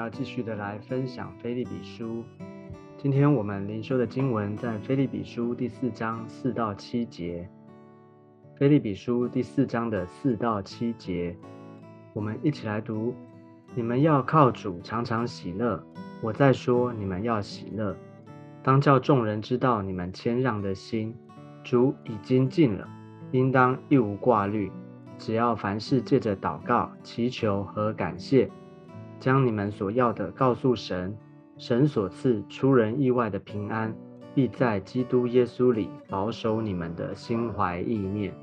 要继续的来分享菲利比书。今天我们灵修的经文在菲利比书第四章四到七节。菲利比书第四章的四到七节，我们一起来读：你们要靠主常常喜乐。我在说，你们要喜乐，当叫众人知道你们谦让的心。主已经尽了，应当一无挂虑。只要凡事借着祷告、祈求和感谢，将你们所要的告诉神，神所赐出人意外的平安，必在基督耶稣里保守你们的心怀意念。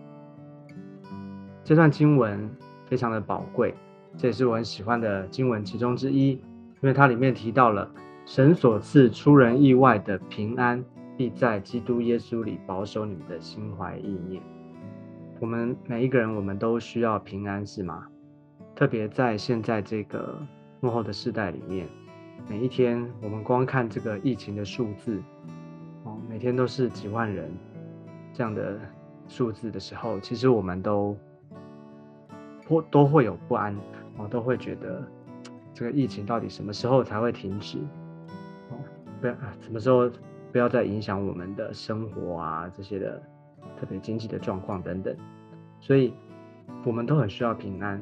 这段经文非常的宝贵，这也是我很喜欢的经文其中之一，因为它里面提到了神所赐出人意外的平安，必在基督耶稣里保守你们的心怀意念。我们每一个人，我们都需要平安，是吗？特别在现在这个幕后的世代里面，每一天我们光看这个疫情的数字，哦，每天都是几万人这样的数字的时候，其实我们都或都会有不安，哦，都会觉得这个疫情到底什么时候才会停止？哦，不要什么时候不要再影响我们的生活啊这些的。特别经济的状况等等，所以我们都很需要平安。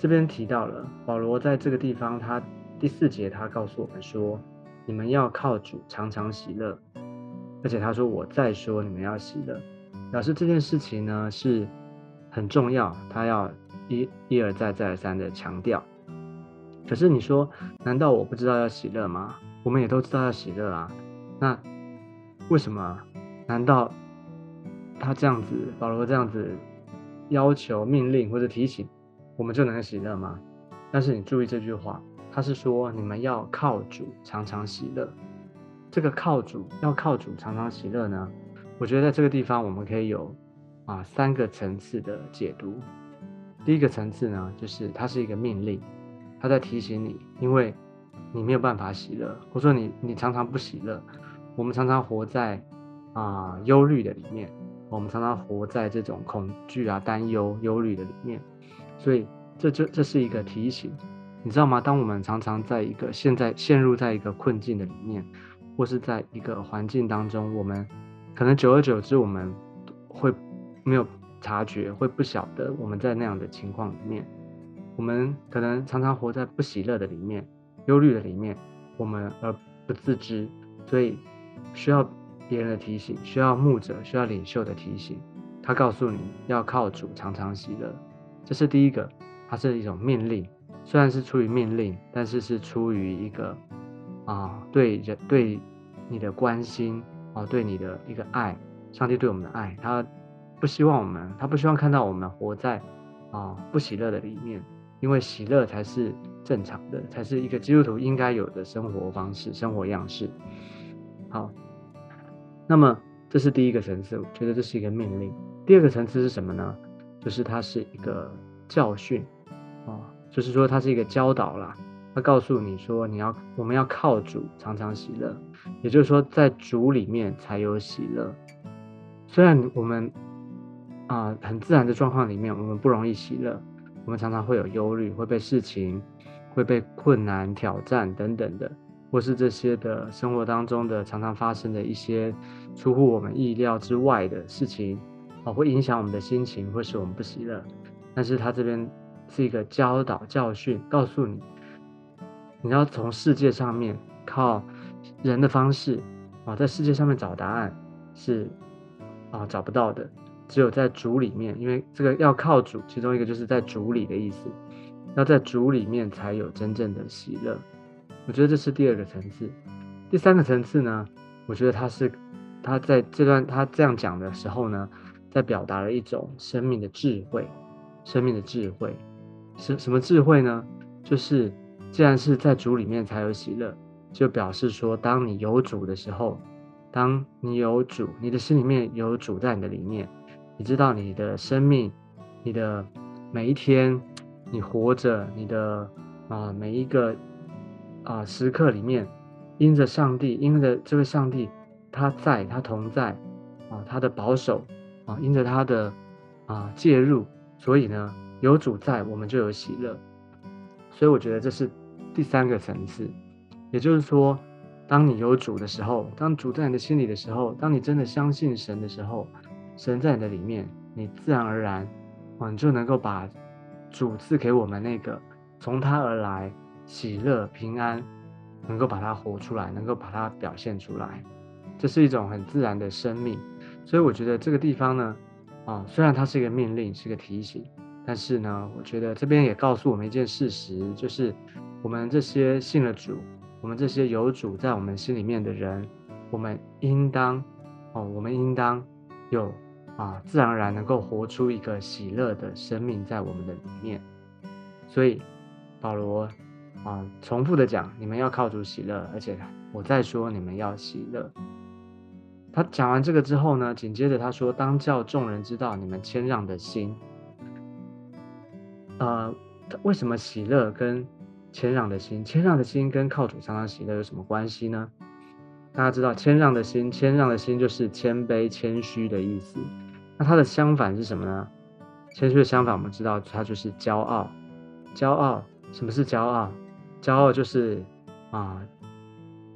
这边提到了保罗在这个地方，他第四节他告诉我们说：“你们要靠主常常喜乐。”而且他说：“我再说，你们要喜乐。”表示这件事情呢是很重要，他要一一而再再而三的强调。可是你说，难道我不知道要喜乐吗？我们也都知道要喜乐啊。那为什么？难道？他这样子，保罗这样子要求、命令或者提醒，我们就能喜乐吗？但是你注意这句话，他是说你们要靠主常常喜乐。这个靠主要靠主常常喜乐呢？我觉得在这个地方我们可以有啊三个层次的解读。第一个层次呢，就是它是一个命令，他在提醒你，因为你没有办法喜乐，或者说你你常常不喜乐，我们常常活在啊忧虑的里面。我们常常活在这种恐惧啊、担忧、忧虑的里面，所以这这这是一个提醒，你知道吗？当我们常常在一个现在陷入在一个困境的里面，或是在一个环境当中，我们可能久而久之，我们会没有察觉，会不晓得我们在那样的情况里面，我们可能常常活在不喜乐的里面、忧虑的里面，我们而不自知，所以需要。别人的提醒需要牧者，需要领袖的提醒。他告诉你要靠主常常喜乐，这是第一个，它是一种命令。虽然是出于命令，但是是出于一个啊对人对你的关心啊，对你的一个爱，上帝对我们的爱，他不希望我们，他不希望看到我们活在啊不喜乐的里面，因为喜乐才是正常的，才是一个基督徒应该有的生活方式、生活样式。好。那么这是第一个层次，我觉得这是一个命令。第二个层次是什么呢？就是它是一个教训，啊，就是说它是一个教导啦。它告诉你说，你要我们要靠主常常喜乐，也就是说在主里面才有喜乐。虽然我们啊很自然的状况里面，我们不容易喜乐，我们常常会有忧虑，会被事情、会被困难、挑战等等的。或是这些的生活当中的常常发生的一些出乎我们意料之外的事情，啊，会影响我们的心情，会使我们不喜乐。但是他这边是一个教导教训，告诉你，你要从世界上面靠人的方式啊，在世界上面找答案是啊找不到的，只有在主里面，因为这个要靠主，其中一个就是在主里的意思，要在主里面才有真正的喜乐。我觉得这是第二个层次，第三个层次呢？我觉得他是他在这段他这样讲的时候呢，在表达了一种生命的智慧，生命的智慧，什什么智慧呢？就是既然是在主里面才有喜乐，就表示说，当你有主的时候，当你有主，你的心里面有主在你的里面，你知道你的生命，你的每一天，你活着，你的啊每一个。啊，时刻里面，因着上帝，因着这位上帝，他在，他同在，啊，他的保守，啊，因着他的啊介入，所以呢，有主在，我们就有喜乐。所以我觉得这是第三个层次，也就是说，当你有主的时候，当主在你的心里的时候，当你真的相信神的时候，神在你的里面，你自然而然，啊，你就能够把主赐给我们那个从他而来喜乐平安，能够把它活出来，能够把它表现出来。这是一种很自然的生命。所以我觉得这个地方呢，啊，虽然它是一个命令，是个提醒。但是呢，我觉得这边也告诉我们一件事实，就是我们这些信了主，我们这些有主在我们心里面的人，我们应当哦，我们应当有啊，自然而然能够活出一个喜乐的生命在我们的里面。所以保罗啊，重复的讲，你们要靠主喜乐，而且我再说，你们要喜乐。他讲完这个之后呢，紧接着他说，当叫众人知道你们谦让的心。呃，为什么喜乐跟谦让的心，谦让的心跟靠主常常喜乐有什么关系呢？大家知道，谦让的心，谦让的心就是谦卑、谦虚的意思。那它的相反是什么呢？谦虚的相反，我们知道它就是骄傲。骄傲，什么是骄傲？骄傲就是啊，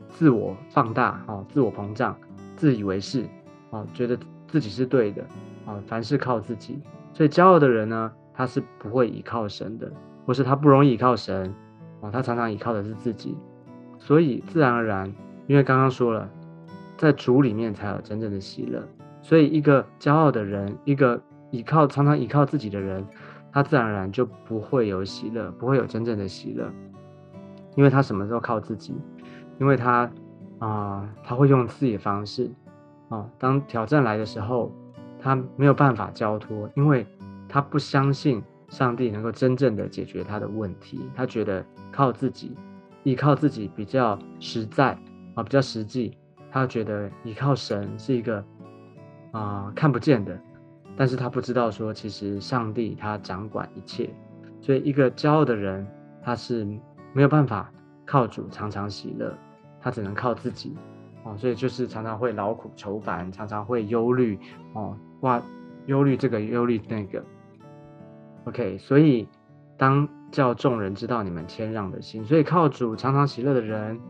自我放大，哦，自我膨胀，自以为是，啊，觉得自己是对的，啊，凡事靠自己。所以骄傲的人呢？他是不会依靠神的，或是他不容易依靠神，啊，他常常依靠的是自己，所以自然而然，因为刚刚说了，在主里面才有真正的喜乐，所以一个骄傲的人，一个依靠常常依靠自己的人，他自然而然就不会有喜乐，不会有真正的喜乐，因为他什么都靠自己，因为他啊，他会用自己的方式，啊，当挑战来的时候，他没有办法交托，因为。他不相信上帝能够真正的解决他的问题，他觉得靠自己，依靠自己比较实在啊，比较实际。他觉得依靠神是一个啊看不见的，但是他不知道说其实上帝他掌管一切，所以一个骄傲的人他是没有办法靠主常常喜乐，他只能靠自己哦，所以就是常常会劳苦愁烦，常常会忧虑哦，哇，忧虑这个忧虑那个。OK，所以当叫众人知道你们谦让的心，所以靠主常常喜乐的人，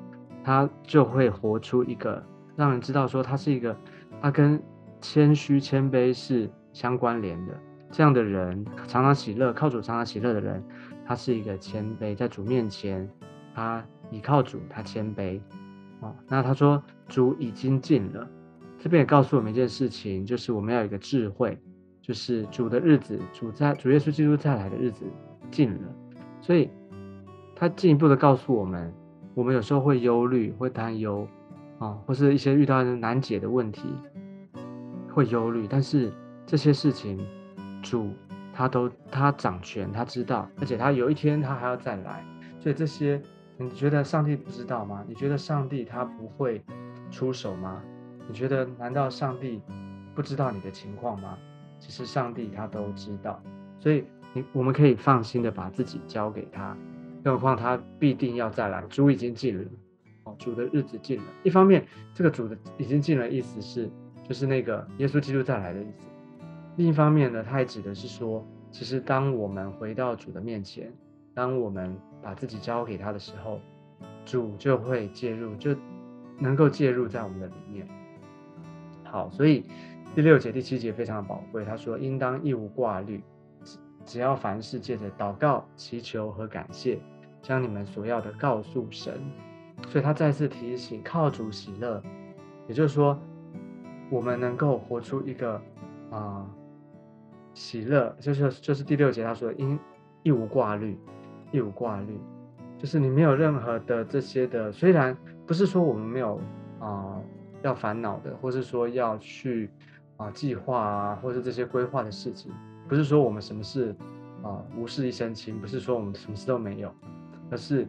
他就会活出一个让人知道说他是一个，他跟谦虚谦卑是相关联的。这样的人常常喜乐，靠主常常喜乐的人，他是一个谦卑，在主面前，他倚靠主，他谦卑。哦，那他说主已经尽了，这边也告诉我们一件事情，就是我们要有一个智慧。就是主的日子，主在主耶稣基督再来的日子近了，所以他进一步的告诉我们，我们有时候会忧虑、会担忧啊，或是一些遇到难解的问题，会忧虑。但是这些事情，主他都他掌权，他知道，而且他有一天他还要再来。所以这些，你觉得上帝不知道吗？你觉得上帝他不会出手吗？你觉得难道上帝不知道你的情况吗？其实上帝他都知道，所以你我们可以放心的把自己交给他，更何况他必定要再来，主已经近了，哦，主的日子近了。一方面，这个主的已经近了，意思是就是那个耶稣基督再来的意思；另一方面呢，他也指的是说，其实当我们回到主的面前，当我们把自己交给他的时候，主就会介入，就能够介入在我们的里面。好，所以。第六节、第七节非常的宝贵。他说：“应当一无挂虑，只只要凡事借着祷告、祈求和感谢，将你们所要的告诉神。”所以，他再次提醒：靠主喜乐，也就是说，我们能够活出一个啊喜乐，就是就是第六节他说：“应一无挂虑，一无挂虑，就是你没有任何的这些的。虽然不是说我们没有啊要烦恼的，或是说要去。”啊，计划啊，或是这些规划的事情，不是说我们什么事啊无事一身轻，不是说我们什么事都没有，而是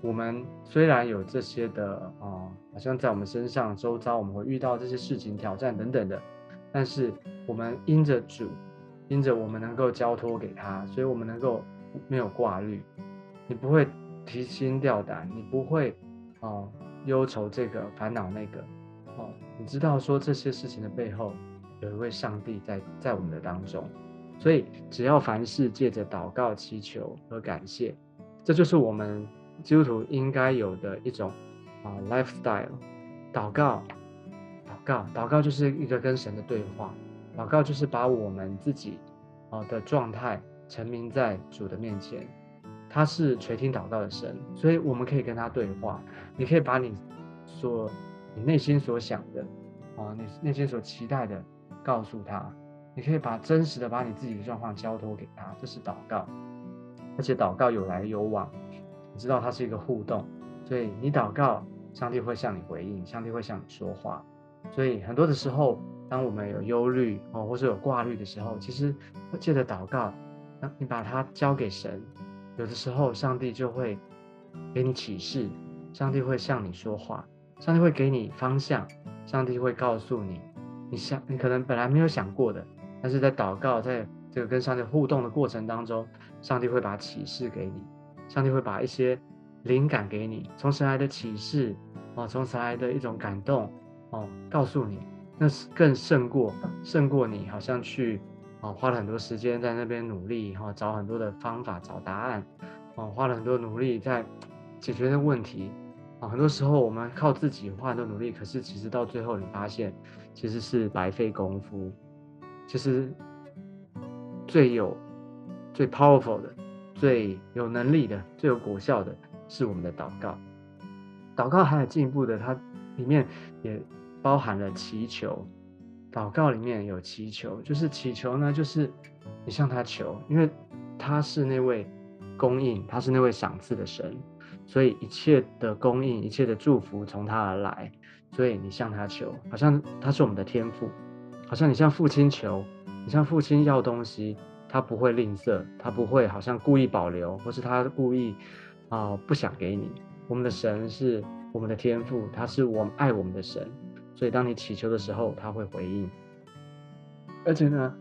我们虽然有这些的啊，好像在我们身上周遭我们会遇到这些事情、挑战等等的，但是我们因着主，因着我们能够交托给他，所以我们能够没有挂虑，你不会提心吊胆，你不会哦忧愁这个烦恼那个，哦，你知道说这些事情的背后。有一位上帝在在我们的当中，所以只要凡事借着祷告、祈求和感谢，这就是我们基督徒应该有的一种啊 lifestyle。祷告，祷告，祷告就是一个跟神的对话。祷告就是把我们自己啊的状态沉迷在主的面前。他是垂听祷告的神，所以我们可以跟他对话。你可以把你所你内心所想的啊，你内心所期待的告诉他。你可以把真实的把你自己的状况交托给他，这是祷告。而且祷告有来有往，你知道它是一个互动，所以你祷告，上帝会向你回应，上帝会向你说话。所以很多的时候，当我们有忧虑哦，或者有挂虑的时候，其实借着祷告，那你把它交给神，有的时候上帝就会给你启示，上帝会向你说话，上帝会给你方向，上帝会告诉你，你想你可能本来没有想过的。但是在祷告，在这个跟上帝互动的过程当中，上帝会把启示给你，上帝会把一些灵感给你，从神来的启示哦，从神来的一种感动哦，告诉你，那是更胜过胜过你好像去哦花了很多时间在那边努力哈，找很多的方法找答案哦，花了很多努力在解决那问题啊，很多时候我们靠自己花很多努力，可是其实到最后你发现其实是白费功夫。其实最有、最 powerful 的、最有能力的、最有果效的，是我们的祷告。祷告还有进一步的，它里面也包含了祈求。祷告里面有祈求，就是祈求呢，就是你向他求，因为他是那位供应，他是那位赏赐的神，所以一切的供应、一切的祝福从他而来，所以你向他求，好像他是我们的天赋。好像你向父亲求，你向父亲要东西，他不会吝啬，他不会好像故意保留，或是他故意啊不想给你。我们的神是我们的天赋，他是我们爱我们的神，所以当你祈求的时候，他会回应。而且呢，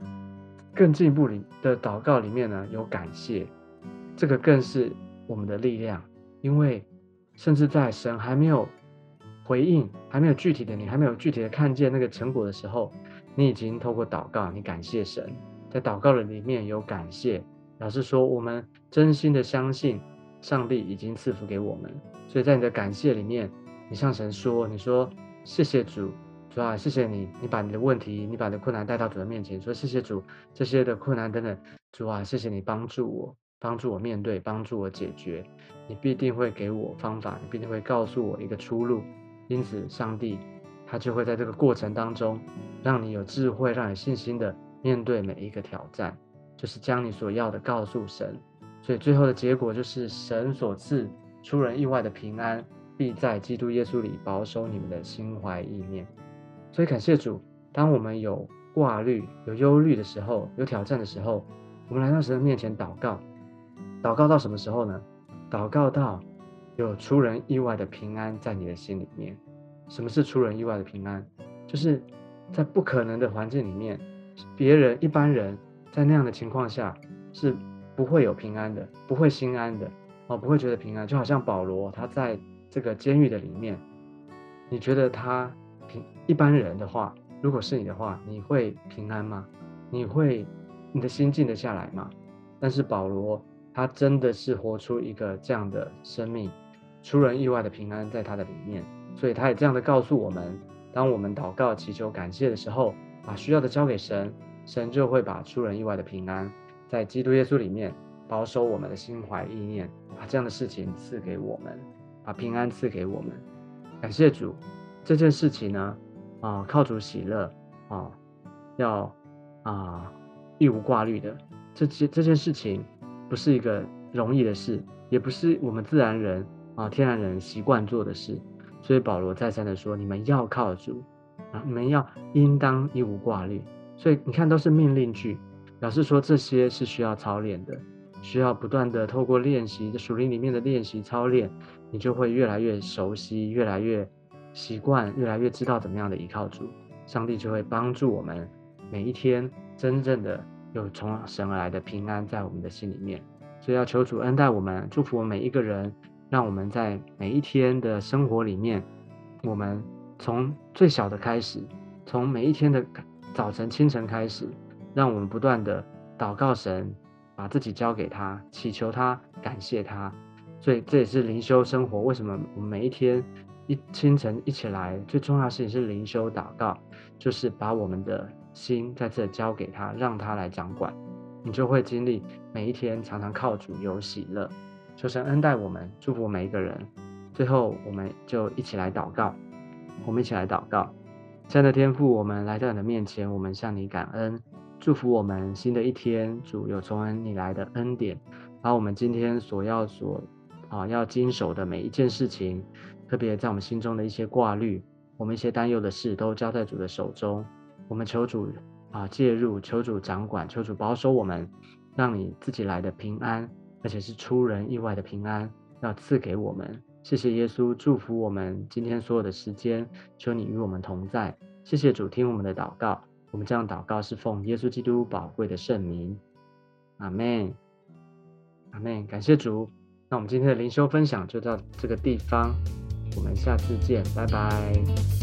更进一步里的祷告里面呢有感谢，这个更是我们的力量，因为甚至在神还没有回应，还没有具体的你还没有具体的看见那个成果的时候。你已经透过祷告，你感谢神，在祷告的里面有感谢，表示说我们真心的相信上帝已经赐福给我们，所以在你的感谢里面，你向神说，你说谢谢主，主啊，谢谢你，你把你的问题，你把你的困难带到主的面前，说谢谢主，这些的困难等等，主啊，谢谢你帮助我，帮助我面对，帮助我解决，你必定会给我方法，你必定会告诉我一个出路，因此上帝。他就会在这个过程当中，让你有智慧，让你信心的面对每一个挑战，就是将你所要的告诉神。所以最后的结果就是神所赐出人意外的平安，必在基督耶稣里保守你们的心怀意念。所以感谢主，当我们有挂虑、有忧虑的时候，有挑战的时候，我们来到神的面前祷告。祷告到什么时候呢？祷告到有出人意外的平安在你的心里面。什么是出人意外的平安？就是在不可能的环境里面，别人一般人在那样的情况下是不会有平安的，不会心安的哦，不会觉得平安。就好像保罗他在这个监狱的里面，你觉得他平一般人的话，如果是你的话，你会平安吗？你会你的心静得下来吗？但是保罗他真的是活出一个这样的生命，出人意外的平安在他的里面。所以他也这样的告诉我们：，当我们祷告、祈求、感谢的时候，把需要的交给神，神就会把出人意外的平安，在基督耶稣里面保守我们的心怀意念，把这样的事情赐给我们，把平安赐给我们。感谢主，这件事情呢，啊，靠主喜乐，啊，要啊，一无挂虑的。这件这件事情不是一个容易的事，也不是我们自然人啊、天然人习惯做的事。所以保罗再三的说：“你们要靠主啊，你们要应当一无挂虑。”所以你看，都是命令句，表示说这些是需要操练的，需要不断的透过练习，在属灵里面的练习操练，你就会越来越熟悉，越来越习惯，越来越知道怎么样的依靠主。上帝就会帮助我们每一天真正的有从神而来的平安在我们的心里面。所以要求主恩待我们，祝福我们每一个人。让我们在每一天的生活里面，我们从最小的开始，从每一天的早晨清晨开始，让我们不断的祷告神，把自己交给他，祈求他，感谢他。所以这也是灵修生活。为什么我们每一天一清晨一起来，最重要的事情是灵修祷告，就是把我们的心在这交给他，让他来掌管。你就会经历每一天常常靠主有喜乐。求神恩待我们，祝福每一个人。最后，我们就一起来祷告。我们一起来祷告，亲爱的天父，我们来到你的面前，我们向你感恩，祝福我们新的一天。主有从恩你来的恩典，把我们今天所要所啊要经手的每一件事情，特别在我们心中的一些挂虑，我们一些担忧的事，都交在主的手中。我们求主啊介入，求主掌管，求主保守我们，让你自己来的平安。而且是出人意外的平安，要赐给我们。谢谢耶稣，祝福我们今天所有的时间。求你与我们同在。谢谢主，听我们的祷告。我们这样祷告是奉耶稣基督宝贵的圣名。阿门。阿门。感谢主。那我们今天的灵修分享就到这个地方，我们下次见，拜拜。